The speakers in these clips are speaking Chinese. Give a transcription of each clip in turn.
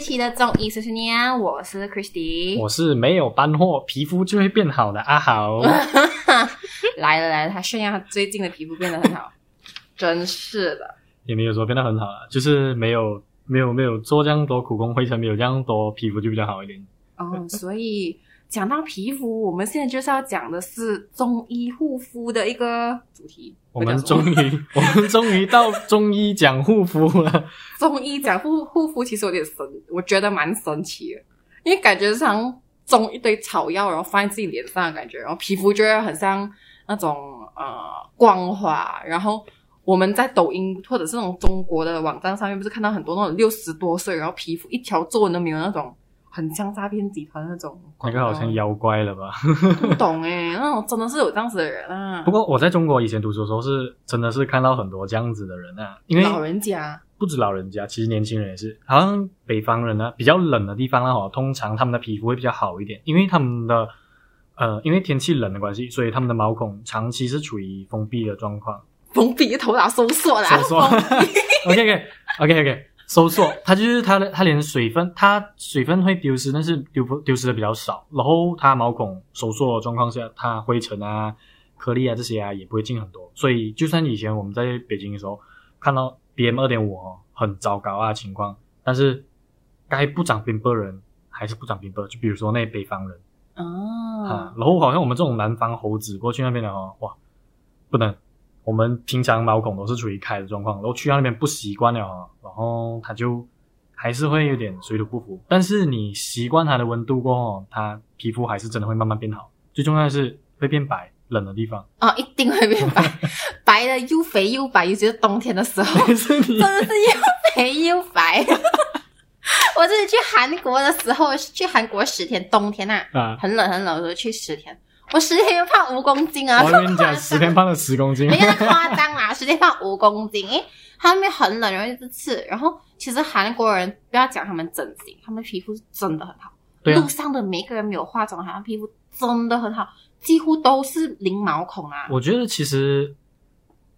期的综艺碎碎念，我是 Christy，我是没有搬货皮肤就会变好的阿豪。来了来了，他炫耀他最近的皮肤变得很好，真是的。也没有说变得很好了，就是没有没有没有做这样多苦工，灰尘没有这样多，皮肤就比较好一点。哦，所以。讲到皮肤，我们现在就是要讲的是中医护肤的一个主题。我们终于，我们终于到中医讲护肤了。中医讲护护肤其实有点神，我觉得蛮神奇的，因为感觉像种一堆草药，然后放在自己脸上的感觉，然后皮肤就会很像那种呃光滑。然后我们在抖音或者是那种中国的网站上面，不是看到很多那种六十多岁，然后皮肤一条皱纹都没有那种。很像诈骗集团那种，那个好像妖怪了吧？不懂哎，那种真的是有这样子的人啊。不过我在中国以前读书的时候，是真的是看到很多这样子的人啊。因为老人家不止老人家，其实年轻人也是。好像北方人呢，比较冷的地方呢，哈，通常他们的皮肤会比较好一点，因为他们的呃，因为天气冷的关系，所以他们的毛孔长期是处于封闭的状况。封闭头脑收缩啦。收缩。OK OK OK OK。收缩，它就是它的，它连水分，它水分会丢失，但是丢不丢失的比较少。然后它毛孔收缩的状况下，它灰尘啊、颗粒啊这些啊也不会进很多。所以就算以前我们在北京的时候看到 B M 二点五哦很糟糕啊情况，但是该不长冰雹人还是不长冰雹。就比如说那北方人哦、啊，然后好像我们这种南方猴子过去那边的话，哇，不能。我们平常毛孔都是处于开的状况，然后去到那边不习惯了，然后它就还是会有点水土不服。但是你习惯它的温度过后，它皮肤还是真的会慢慢变好。最重要的是会变白，冷的地方哦，一定会变白，白的又肥又白，尤其是冬天的时候，真的是又肥又白。我这次去韩国的时候，去韩国十天，冬天啊，啊很冷很冷的时候去十天。我十天又胖五公斤啊！我跟你讲，十天胖了十公斤，没那么夸张啦，十天胖五公斤。诶，他们那边很冷，然后一直刺。然后其实韩国人不要讲他们整形，他们皮肤是真的很好。对啊。路上的每个人没有化妆，好像皮肤真的很好，几乎都是零毛孔啊。我觉得其实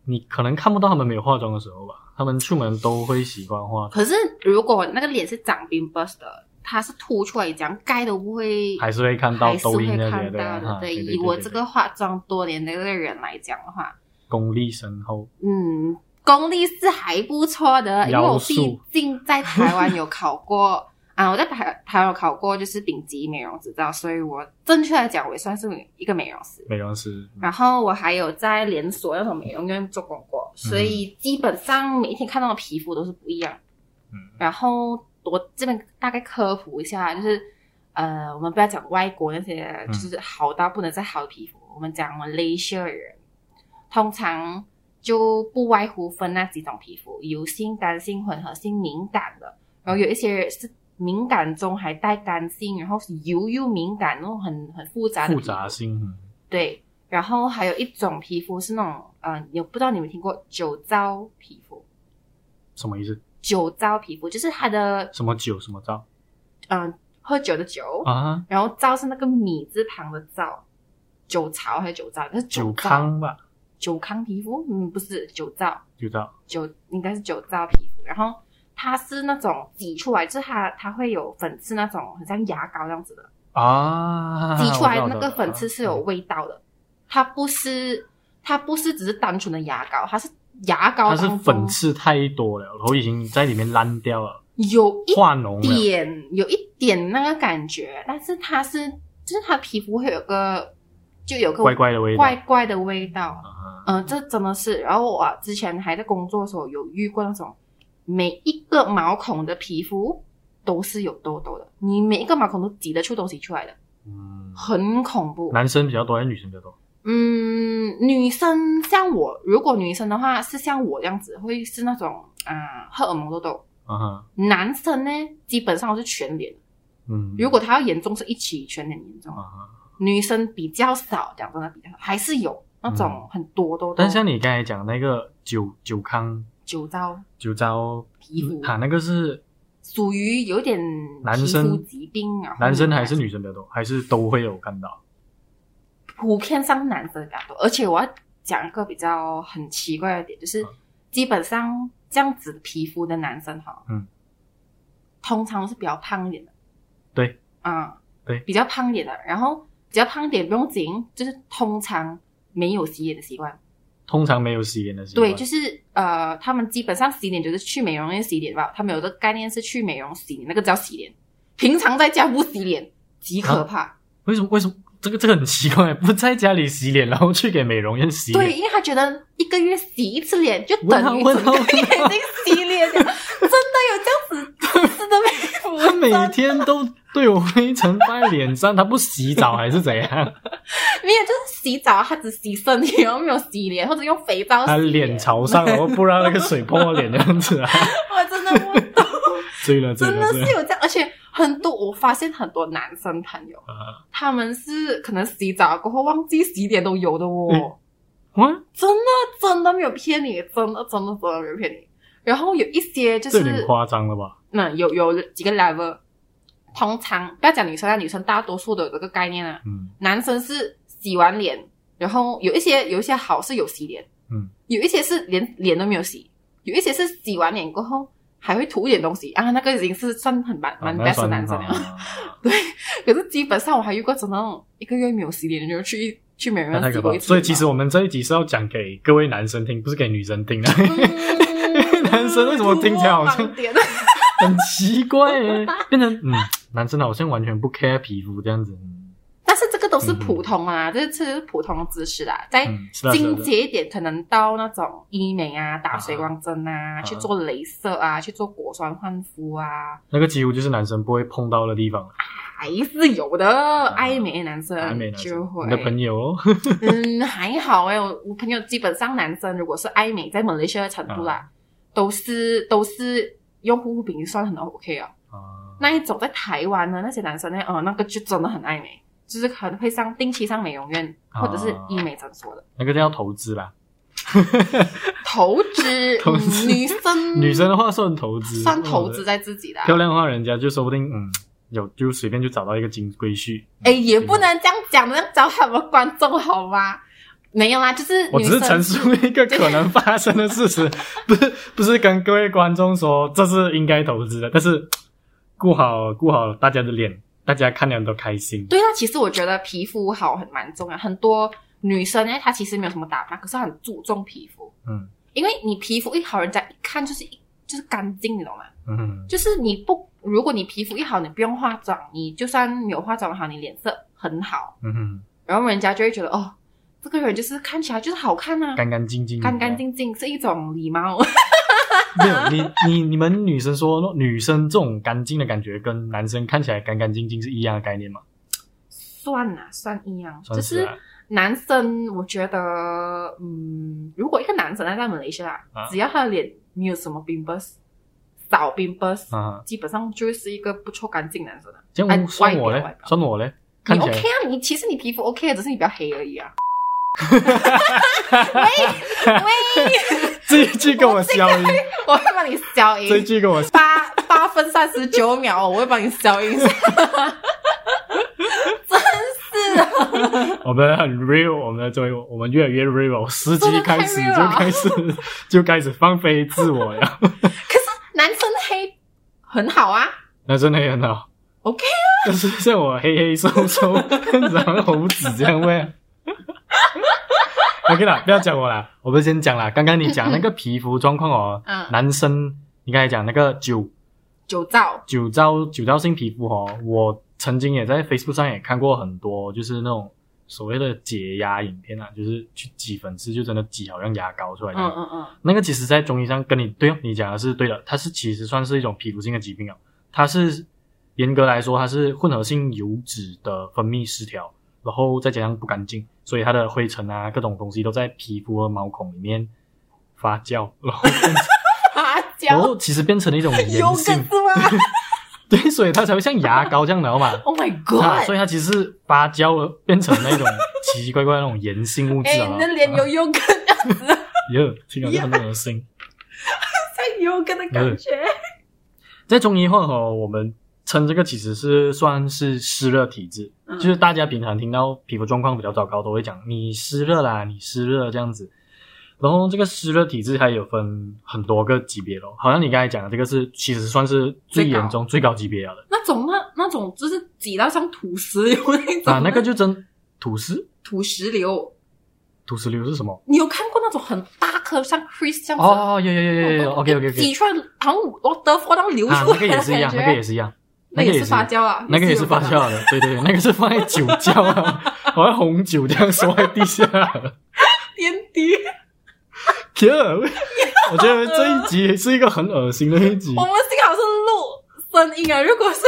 你可能看不到他们没有化妆的时候吧，他们出门都会习惯化妆。可是如果那个脸是长冰雹的。它是凸出来，这样盖都不会，还是会看到抖音那些的。对，以我这个化妆多年的一个人来讲的话，功力深厚。嗯，功力是还不错的，因为我毕竟在台湾有考过 啊，我在台台湾有考过就是丙级美容执照，所以我正确来讲，我也算是一个美容师。美容师。然后我还有在连锁那种美容院做工过，所以基本上每一天看到的皮肤都是不一样。嗯，然后。我这边大概科普一下，就是呃，我们不要讲外国那些，就是好到不能再好的皮肤。嗯、我们讲我们 Asia 人，通常就不外乎分那几种皮肤：油性、干性、混合性、敏感的。然后有一些是敏感中还带干性，然后是油又敏感，那种很很复杂的。复杂性。对，然后还有一种皮肤是那种，嗯、呃，有不知道你们听过酒糟皮肤？什么意思？酒糟皮肤就是它的什么酒什么糟？嗯，喝酒的酒啊，然后糟是那个米字旁的糟，酒糟还是酒糟？那是酒糠吧？酒糠皮肤？嗯，不是酒糟，酒糟酒应该是酒糟皮肤。然后它是那种挤出来，就是它它会有粉刺那种，很像牙膏这样子的啊。挤出来的那个粉刺是有味道的，它不是它不是只是单纯的牙膏，它是。牙膏它是粉刺太多了，然后已经在里面烂掉了，有一化脓点，有一点那个感觉，但是它是，就是它皮肤会有个，就有个怪怪的味道，怪怪的味道，嗯、呃，这真的是。然后我之前还在工作的时候有遇过那种，每一个毛孔的皮肤都是有痘痘的，你每一个毛孔都挤得出东西出来的，嗯，很恐怖。男生比较多还是女生比较多？嗯，女生像我，如果女生的话是像我这样子，会是那种啊、呃、荷尔蒙痘痘。嗯哼。男生呢，基本上都是全脸。嗯。如果他要严重，是一起全脸严重。嗯哼。女生比较少，讲真的比较少，还是有那种很多痘痘。但像你刚才讲那个酒酒康、酒糟、酒糟皮肤，他那个是属于有点男生疾病啊。男生还是女生比较多，还是都会有看到？普遍上男生比较多，而且我要讲一个比较很奇怪的点，就是基本上这样子皮肤的男生哈，嗯，通常是比较胖一点的。对，啊、嗯，对，比较胖一点的，然后比较胖一点不用紧，就是通常没有洗脸的习惯。通常没有洗脸的习惯。对，就是呃，他们基本上洗脸就是去美容院洗脸吧。他们有个概念是去美容洗脸，那个叫洗脸。平常在家不洗脸，极可怕。啊、为什么？为什么？这个这个很奇怪，不在家里洗脸，然后去给美容院洗脸。对，因为他觉得一个月洗一次脸就等于整个月已经洗脸，真的有这样子真的没有？他每天都对我灰尘在脸上，他不洗澡还是怎样？没有，就是洗澡，他只洗身体，然后没有洗脸，或者用肥皂。他脸朝上，然后不让那个水碰到脸这样子啊！我真的不懂，醉了，真的是有这样，而且。很多，我发现很多男生朋友，啊、他们是可能洗澡过后忘记洗脸都有的哦。嗯、真的真的没有骗你，真的真的真的没有骗你。然后有一些就是有点夸张了吧？那、嗯、有有几个 level，通常不要讲女生啊，女生大多数都有这个概念啊。嗯。男生是洗完脸，然后有一些有一些好是有洗脸，嗯，有一些是连脸都没有洗，有一些是洗完脸过后。还会涂一点东西啊，那个已经是算很蛮蛮 best 的男生了。啊、对，可是基本上我还遇过真的那种一个月没有洗脸的，就去去美容院洗过一次。所以其实我们这一集是要讲给各位男生听，不是给女生听的。嗯、男生为什么听起来好像 很奇怪耶？变成嗯，男生好像完全不 care 皮肤这样子。都是普通啊，嗯、这这是普通的知识啦。再进阶一点，可能到那种医美啊，打水光针啊，啊去做镭射啊，去做果酸焕肤啊，那个几乎就是男生不会碰到的地方。还是有的，啊、爱美的男生，就会。你的朋友哦，嗯，还好哎，我我朋友基本上男生如果是爱美，在马来西亚的程度啦，啊、都是都是用护肤品算很 OK 啊。啊那一种在台湾的那些男生呢，哦、呃，那个就真的很爱美。就是可能会上定期上美容院，或者是医美诊所的，哦、那个叫投资啦。投资，投资、嗯，女生女生的话算投资，算投资在自己的、啊。漂亮的话，人家就说不定嗯，有就随便就找到一个金龟婿。哎，也不能这样讲，这样找什么观众好吗？没有啦，就是我只是陈述一个可能发生的事实，不是不是跟各位观众说这是应该投资的，但是顾好顾好大家的脸。大家看了都开心。对啊，其实我觉得皮肤好很蛮重要。很多女生呢，她其实没有什么打扮，可是很注重皮肤。嗯，因为你皮肤一好，人家一看就是一就是干净，你懂吗？嗯，就是你不，如果你皮肤一好，你不用化妆，你就算没有化妆好，你脸色很好。嗯哼，然后人家就会觉得哦，这个人就是看起来就是好看啊，干干净净，干干净净是一种礼貌。没有你你你们女生说女生这种干净的感觉，跟男生看起来干干净净是一样的概念吗？算啊，算一样。算是、啊、就是男生，我觉得，嗯，如果一个男生在马来西亚，啊、只要他的脸没有什么 pimples，少 pimples，啊，基本上就是一个不错干净男生的。这样算我嘞？算我嘞？你 OK 啊？你其实你皮肤 OK，只是你比较黑而已啊。喂 喂，这一句跟我消音，我会帮你消音。这一句跟我八八分三十九秒，我会帮你消音。真是的，我们很 real，我们的作为我们越来越 real，十集开始就开始就开始放飞自我了。可是男生黑很好啊，男生黑很好，OK 啊。就是像我黑黑瘦瘦，然后猴子这样会。OK 啦，不要讲我啦，我们先讲啦。刚刚你讲那个皮肤状况哦，嗯，男生你刚才讲那个酒酒糟酒糟酒糟性皮肤哦，我曾经也在 Facebook 上也看过很多，就是那种所谓的解压影片啊，就是去挤粉刺，就真的挤好像牙膏出来。嗯嗯嗯，那个其实，在中医上跟你对哦，你讲的是对的，它是其实算是一种皮肤性的疾病哦，它是严格来说，它是混合性油脂的分泌失调。然后再加上不干净，所以它的灰尘啊，各种东西都在皮肤和毛孔里面发酵，然后 发酵，然后其实变成了一种油性，对，所以它才会像牙膏这样的，好吗？Oh my god！所以它其实是发酵了，变成那种奇奇怪怪的那种盐性物质啊。你的脸有优格样子，哟，听起来很恶心，像油根的感觉。在中医话哈，我们。称这个其实是算是湿热体质，嗯、就是大家平常听到皮肤状况比较糟糕，都会讲你湿热啦，你湿热这样子。然后这个湿热体质它有分很多个级别咯，好像你刚才讲的这个是其实算是最严重、最高，级别了的。那种那那种就是挤到像土石流那种啊，那个就真土石土石流。土石流是什么？你有看过那种很大颗像 Chris 这样子？哦，有有有有有，OK OK OK。挤出来，好像我的话当流出来、啊。那个也是一样，那个也是一样，那个也是发酵啊，那个也是发酵的，对对对，那个是放在酒窖啊，好像红酒这样收在地下。点滴。天啊！我觉得这一集是一个很恶心的一集。我们幸好是录声音啊，如果是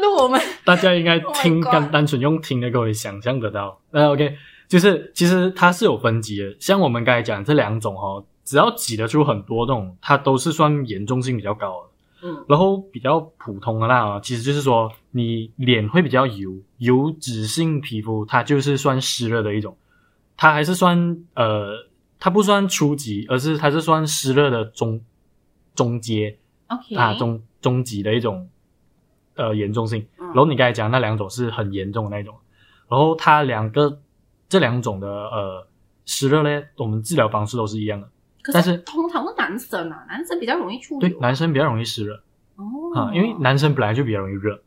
录我们，大家应该听单、oh、单纯用听的，各位想象得到。那 OK。就是其实它是有分级的，像我们刚才讲这两种哦，只要挤得出很多这种，它都是算严重性比较高的。嗯，然后比较普通的那，其实就是说你脸会比较油，油脂性皮肤，它就是算湿热的一种，它还是算呃，它不算初级，而是它是算湿热的中中阶，OK 啊中中级的一种呃严重性。然后你刚才讲那两种是很严重的那种，然后它两个。这两种的呃湿热呢，我们治疗方式都是一样的，是但是通常是男生啊，男生比较容易出对，男生比较容易湿热。哦。啊，因为男生本来就比较容易热，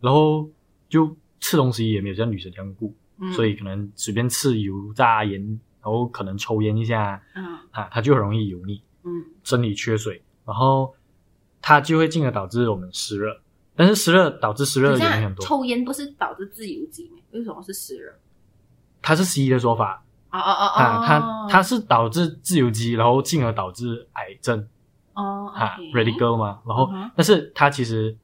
然后就吃东西也没有像女生这样顾，嗯、所以可能随便吃油炸盐，然后可能抽烟一下，嗯。啊，他就很容易油腻，嗯，身体缺水，然后它就会进而导致我们湿热，但是湿热导致湿热的原因很多，抽烟不是导致自由基吗？为什么是湿热？它是西医的说法啊啊啊啊！它它是导致自由基，然后进而导致癌症哦啊，radical 嘛。然后，但是它其实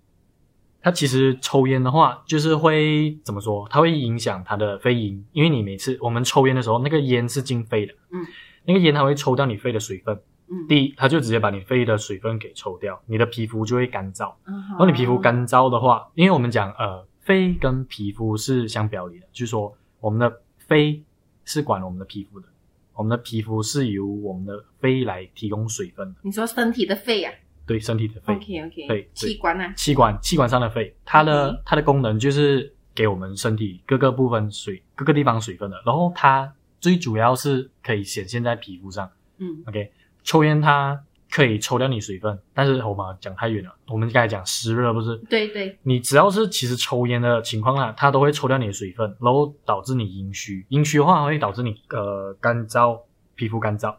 它其实抽烟的话，就是会怎么说？它会影响它的肺阴，因为你每次我们抽烟的时候，那个烟是进肺的，嗯，那个烟它会抽掉你肺的水分，嗯，第一，它就直接把你肺的水分给抽掉，你的皮肤就会干燥。然后你皮肤干燥的话，因为我们讲呃，肺跟皮肤是相表里的，就是说我们的。肺是管我们的皮肤的，我们的皮肤是由我们的肺来提供水分的。你说身体的肺啊？对，身体的肺。OK OK。肺，器官啊？器官，器官上的肺，它的、okay. 它的功能就是给我们身体各个部分水，各个地方水分的。然后它最主要是可以显现在皮肤上。嗯，OK。抽烟它。可以抽掉你水分，但是我们讲太远了。我们刚才讲湿热不是？对对。你只要是其实抽烟的情况下，它都会抽掉你的水分，然后导致你阴虚。阴虚的话会导致你呃干燥，皮肤干燥。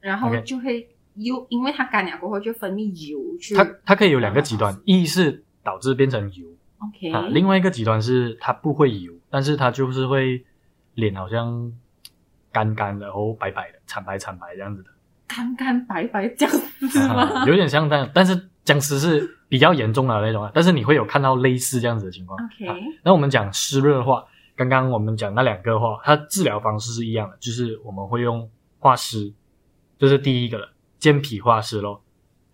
然后就会油?因为它干了过后就分泌油去。它它可以有两个极端，一是导致变成油，OK。啊，另外一个极端是它不会油，但是它就是会脸好像干干的，然后白白的，惨白惨白这样子的。干干白白僵尸吗？啊？有点像这样，但是僵尸是比较严重的那种啊。但是你会有看到类似这样子的情况。OK，啊，那我们讲湿热的话，刚刚我们讲那两个话，它治疗方式是一样的，就是我们会用化湿，这，就是第一个了，健脾化湿咯。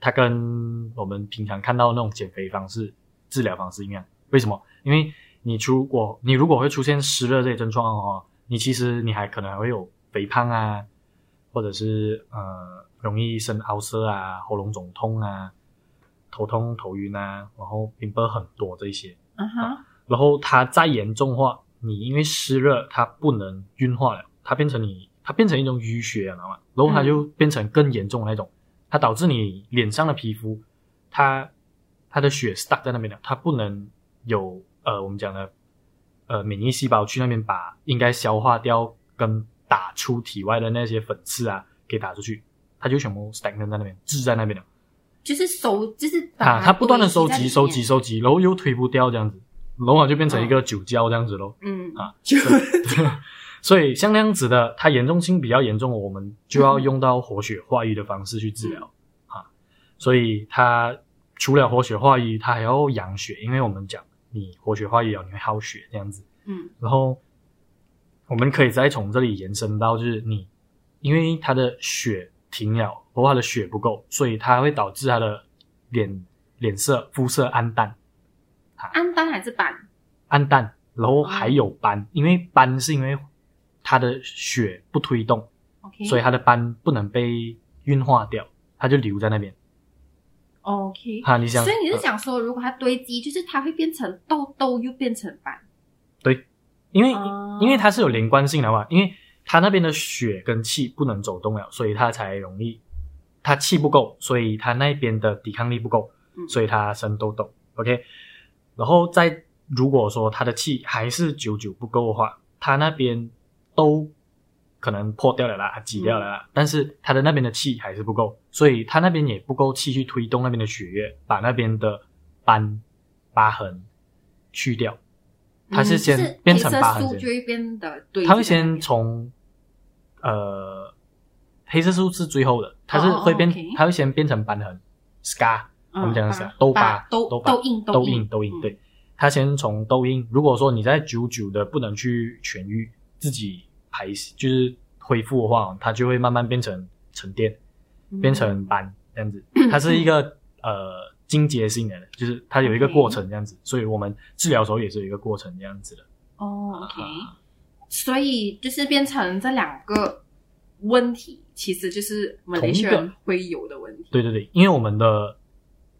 它跟我们平常看到那种减肥方式、治疗方式一样。为什么？因为你如果你如果会出现湿热这些症状的话，你其实你还可能还会有肥胖啊。或者是呃容易生凹塞啊，喉咙肿痛啊，头痛头晕啊，然后病变很多这些。嗯哼。啊，然后它再严重的话，你因为湿热，它不能运化了，它变成你，它变成一种淤血，知道吗？然后它就变成更严重的那种，它导致你脸上的皮肤，它它的血 stuck 在那边的，它不能有呃我们讲的呃免疫细胞去那边把应该消化掉跟。打出体外的那些粉刺啊，给打出去，它就全部 stagnant 在那边，滞在那边了。就是收，就是啊，它不断的收集、收集、收集，然后又推不掉这样子，然后就变成一个酒胶这样子咯。嗯啊，就 所以像那样子的，它严重性比较严重，我们就要用到活血化瘀的方式去治疗、嗯、啊。所以它除了活血化瘀，它还要养血，因为我们讲你活血化瘀了，你会耗血这样子。嗯，然后。我们可以再从这里延伸到，就是你，因为他的血停了，或他的血不够，所以它会导致他的脸脸色肤色暗淡。暗淡还是斑？暗淡，然后还有斑，哦、因为斑是因为他的血不推动.所以他的斑不能被运化掉，它就留在那边。OK，哈，你想，所以你是想说，如果它堆积，就是它会变成痘痘，又变成斑？对。因为、uh... 因为它是有连贯性的嘛，因为它那边的血跟气不能走动了，所以它才容易，它气不够，所以它那边的抵抗力不够，所以它生痘痘。OK，然后再如果说它的气还是久久不够的话，它那边都可能破掉了啦，挤掉了啦，但是它的那边的气还是不够，所以它那边也不够气去推动那边的血液，把那边的斑疤痕去掉。他是先变成疤痕，它会先从。呃，黑色素是最后的，它是会变，oh. 它会先变成斑痕，scar，我们讲的是痘疤，痘痘痘印，痘印，痘印，对，它先从痘印。如果说你在久久的不能去痊愈，自己排就是恢复的话，它就会慢慢变成沉淀，变成斑这样子。它是一个呃经节性的，就是它有一个过程这样子，所以我们治疗的时候也是有一个过程这样子的。哦，OK。所以就是变成这两个问题，其实就是我们西亚人会有的问题。对对对，因为我们的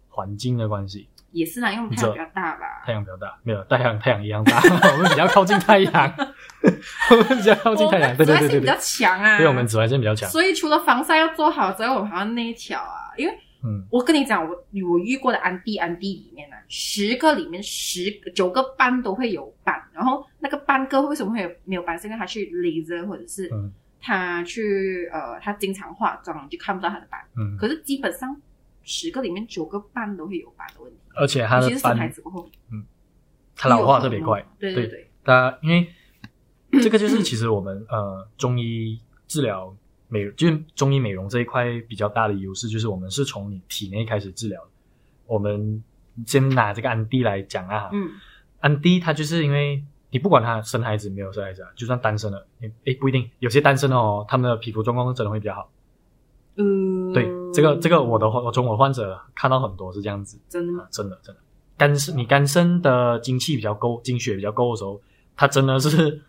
环境的关系，也是啦，因为我们太阳比较大吧。太阳比较大，没有太阳太阳一样大，我们比较靠近太阳，我们比较靠近太阳，对对对对，比较强啊。对，我们紫外线比较强。所以除了防晒要做好之外，我们还要内调啊，因为。嗯，我跟你讲，我我遇过的安迪安迪里面呢，十个里面十九个斑都会有斑，然后那个斑哥为什么会有没有斑？是因为他去 laser 或者是他去呃他经常化妆就看不到他的斑。嗯，可是基本上十个里面九个斑都会有斑的问题，而且他的斑，其实生孩子过后，嗯，他老化特别快。对对对，他因为这个就是其实我们呃中医治疗。美就是中医美容这一块比较大的优势，就是我们是从你体内开始治疗。我们先拿这个安迪来讲啊，嗯，安迪他就是因为你不管他生孩子没有生孩子啊，就算单身了，诶不一定，有些单身的哦，他们的皮肤状况真的会比较好。嗯，对，这个这个我的我从我患者看到很多是这样子，真的吗？真的真的，肝肾你肝肾的精气比较够，精血比较够的时候，它真的是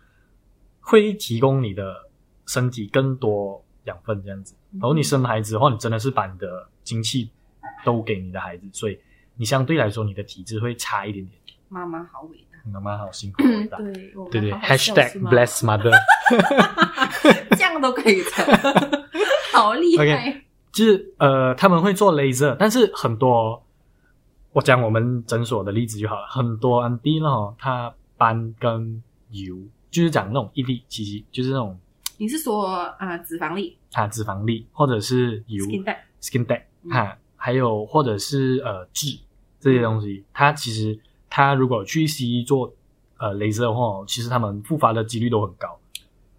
会提供你的身体更多。养分这样子，然后你生孩子的话，你真的是把你的精气都给你的孩子，所以你相对来说你的体质会差一点点。妈妈好伟大，妈妈好辛苦伟大，对对对，Hashtag bless mother，这样都可以的，好厉害。Okay, 就是呃，他们会做 laser，但是很多，我讲我们诊所的例子就好了，很多安迪呢，他斑跟油，就是讲那种一粒其实，就是那种。你是说啊、呃，脂肪粒啊，脂肪粒，或者是油，skin dead，skin dead，哈，还有或者是呃痣这些东西，它其实它如果去西医做呃镭射的话，其实他们复发的几率都很高。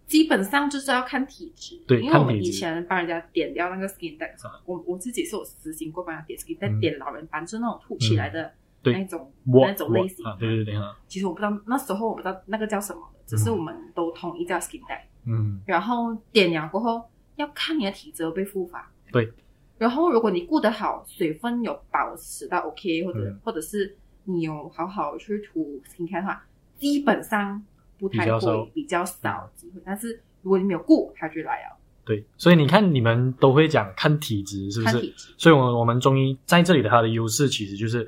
基本上就是要看体质，对，因为我们以前帮人家点掉那个 skin dead，我我自己是有实行过帮人家点 skin dead，点老人斑，就是那种凸起来的那种那种类型。对对对，其实我不知道那时候我不知道那个叫什么，只是我们都统一叫 skin dead。嗯，然后点了过后，要看你的体质被复发。对。然后如果你顾得好，水分有保持到 OK，或者、嗯、或者是你有好好去涂 skincare 的话，基本上不太会比较少机会。但是如果你没有顾，它就来了。对，所以你看你们都会讲看体质，是不是？看体质。所以，我们我们中医在这里的它的优势，其实就是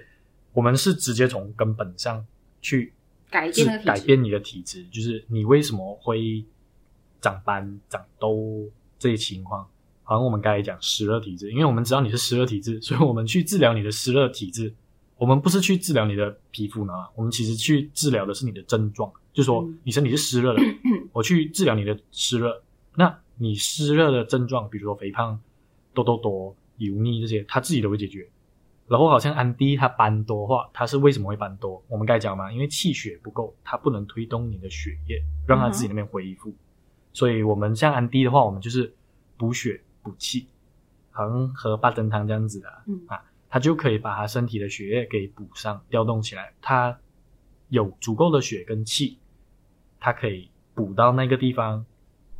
我们是直接从根本上去改变改变你的体质，就是你为什么会。长斑、长痘这些情况，好像我们刚才讲湿热体质，因为我们知道你是湿热体质，所以我们去治疗你的湿热体质。我们不是去治疗你的皮肤呢，我们其实去治疗的是你的症状，就说你身体是湿热的，嗯、我去治疗你的湿热。那你湿热的症状，比如说肥胖、痘痘多、油腻这些，它自己都会解决。然后好像安迪它斑多的话，它是为什么会斑多？我们刚才讲嘛，因为气血不够，它不能推动你的血液，让它自己那边恢复。嗯所以我们像安迪的话，我们就是补血补气，好像喝八珍汤这样子的，嗯啊，他就可以把他身体的血液给补上，调动起来。他有足够的血跟气，他可以补到那个地方，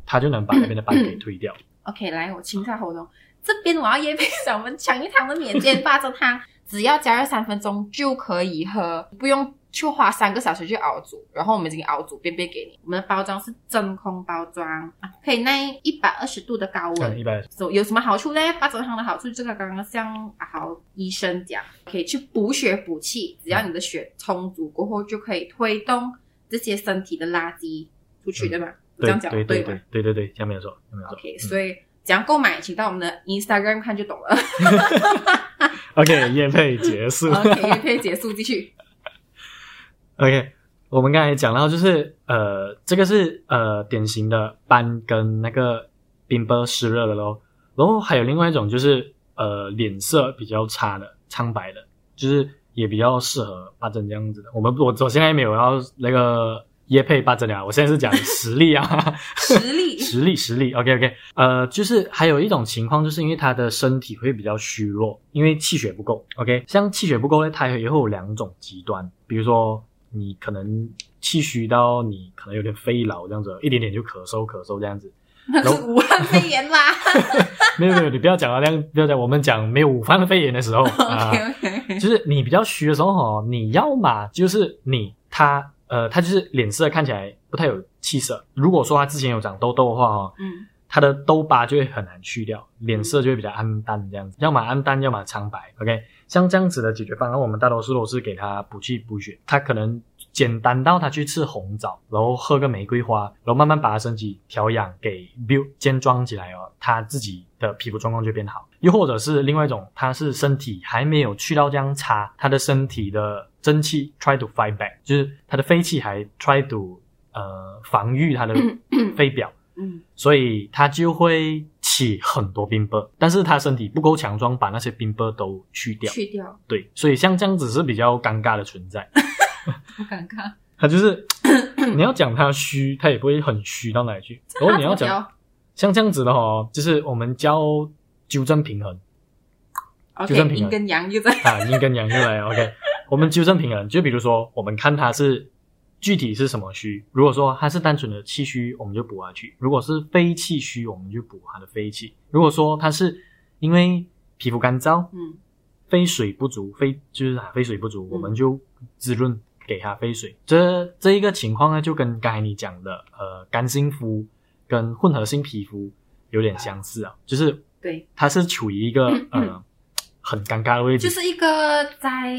他就能把那边的斑给推掉。OK，来，我清一下喉咙，这边我要业配上我们抢一堂的免煎八珍汤，只要加热三分钟就可以喝，不用。去花三个小时去熬煮，然后我们已经熬煮便便给你。我们的包装是真空包装啊，可以耐一百二十度的高温。一百。有什么好处呢？八珍汤的好处就是刚刚像阿豪医生讲，可以去补血补气，只要你的血充足过后，就可以推动这些身体的垃圾出去，嗯、对吧？这样讲对对对吗对对对对，这样没有错，这样没有错。？OK，所以怎样购买，请到我们的 Instagram 看就懂了。OK，业配结束。OK，可以结束，继续。OK，我们刚才讲到就是呃，这个是呃典型的斑跟那个冰波湿热的咯，然后还有另外一种就是呃脸色比较差的苍白的，就是也比较适合八针这样子的。我们我我现在没有要那个耶配八针啊，我现在是讲实力啊，实力，实 力实力。OK OK，呃，就是还有一种情况，就是因为他的身体会比较虚弱，因为气血不够。OK，像气血不够呢，它也会有两种极端，比如说。你可能气虚到你可能有点肺痨这样子，一点点就咳嗽咳嗽这样子，那是武汉肺炎啦。没有没有，你不要讲到这样，不要讲。我们讲没有武汉肺炎的时候 啊 OK OK，就是你比较虚的时候哦，你要嘛就是你他呃他就是脸色看起来不太有气色。如果说他之前有长痘痘的话哦，嗯，他的痘疤就会很难去掉，脸色就会比较暗淡这样子，要么暗淡，要么苍白。OK。像这样子的解决方案，我们大多数都是给他补气补血。他可能简单到他去吃红枣，然后喝个玫瑰花，然后慢慢把他身体调养给 build 健壮起来哦，他自己的皮肤状况就变好。又或者是另外一种，他是身体还没有去到这样差，他的身体的真气 try to fight back，就是他的肺气还 try to 呃防御他的 肺表。嗯，所以他就会起很多冰雹，但是他身体不够强壮，把那些冰雹都去掉。去掉。对，所以像这样子是比较尴尬的存在。不尴尬。他就是 你要讲他虚，他也不会很虚到哪里去。然后你要讲像这样子的话，就是我们教纠正平衡。Okay, 纠正平衡。阴跟阳又在啊，阴跟阳又来。OK，我们纠正平衡，就比如说我们看他是。具体是什么虚？如果说它是单纯的气虚，我们就补下去；如果是非气虚，我们就补它的非气。如果说它是因为皮肤干燥，嗯，非水不足，非就是非水不足，嗯、我们就滋润给它非水。这这一个情况呢，就跟刚才你讲的呃干性肤跟混合性皮肤有点相似啊，就是对，它是处于一个呃 很尴尬的位置，就是一个在。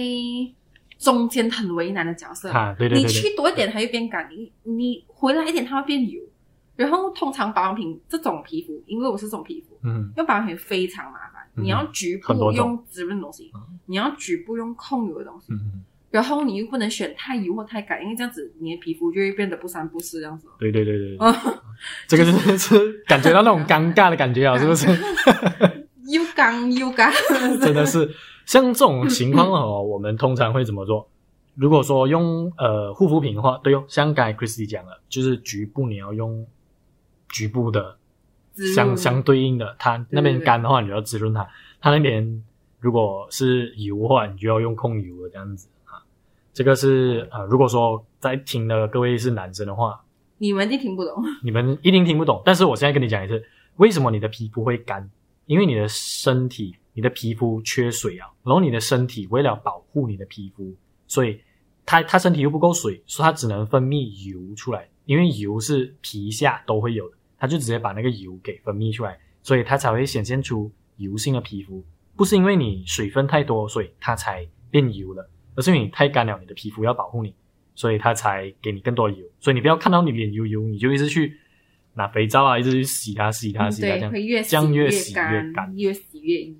中间很为难的角色，啊、对对对对，你去多一点，它就变干；你你回来一点，它会变油。然后通常保养品这种皮肤，因为我是这种皮肤，嗯，用保养品非常麻烦，嗯、你要局部用滋润东西，你要局部用控油的东西，嗯，然后你又不能选太油或太干，因为这样子你的皮肤就会变得不三不四这样子。对对对对，这个就是是感觉到那种 尴尬的感觉啊，是不是？又 干又干，真的是。像这种情况哦，我们通常会怎么做？如果说用呃护肤品的话，对哦，像刚才 Christy 讲了，就是局部你要用局部的相相对应的，它那边干的话，你就要滋润它；它那边如果是油的话，你就要用控油的这样子啊。这个是呃，如果说在听的各位是男生的话，你们一定听不懂，你们一定听不懂。但是我现在跟你讲一次，为什么你的皮肤会干？因为你的身体。你的皮肤缺水啊，然后你的身体为了保护你的皮肤，所以它它身体又不够水，所以它只能分泌油出来。因为油是皮下都会有的，它就直接把那个油给分泌出来，所以它才会显现出油性的皮肤。不是因为你水分太多，所以它才变油了，而是因为你太干了，你的皮肤要保护你，所以它才给你更多的油。所以你不要看到你脸油油，你就一直去拿肥皂啊，一直去洗它、洗它、洗它，这样会越这样越洗越干，越洗越油。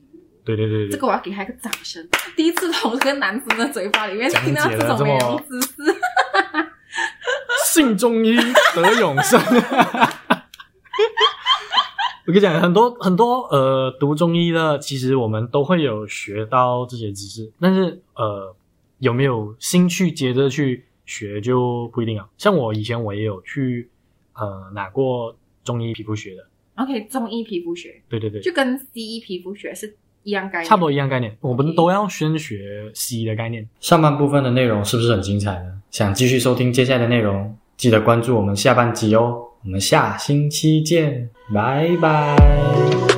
对对对对，这个我要给他一个掌声。第一次从这个男生的嘴巴里面听到这种美容知识，信中医得永生。我跟你讲，很多很多呃，读中医的，其实我们都会有学到这些知识，但是呃，有没有兴趣接着去学就不一定啊。像我以前我也有去呃拿过中医皮肤学的。OK，中医皮肤学，对对对，就跟西医皮肤学是。一样概念，差不多一样概念，我们都要先学西医的概念。上半部分的内容是不是很精彩呢？想继续收听接下来的内容，记得关注我们下半集哦。我们下星期见，拜拜。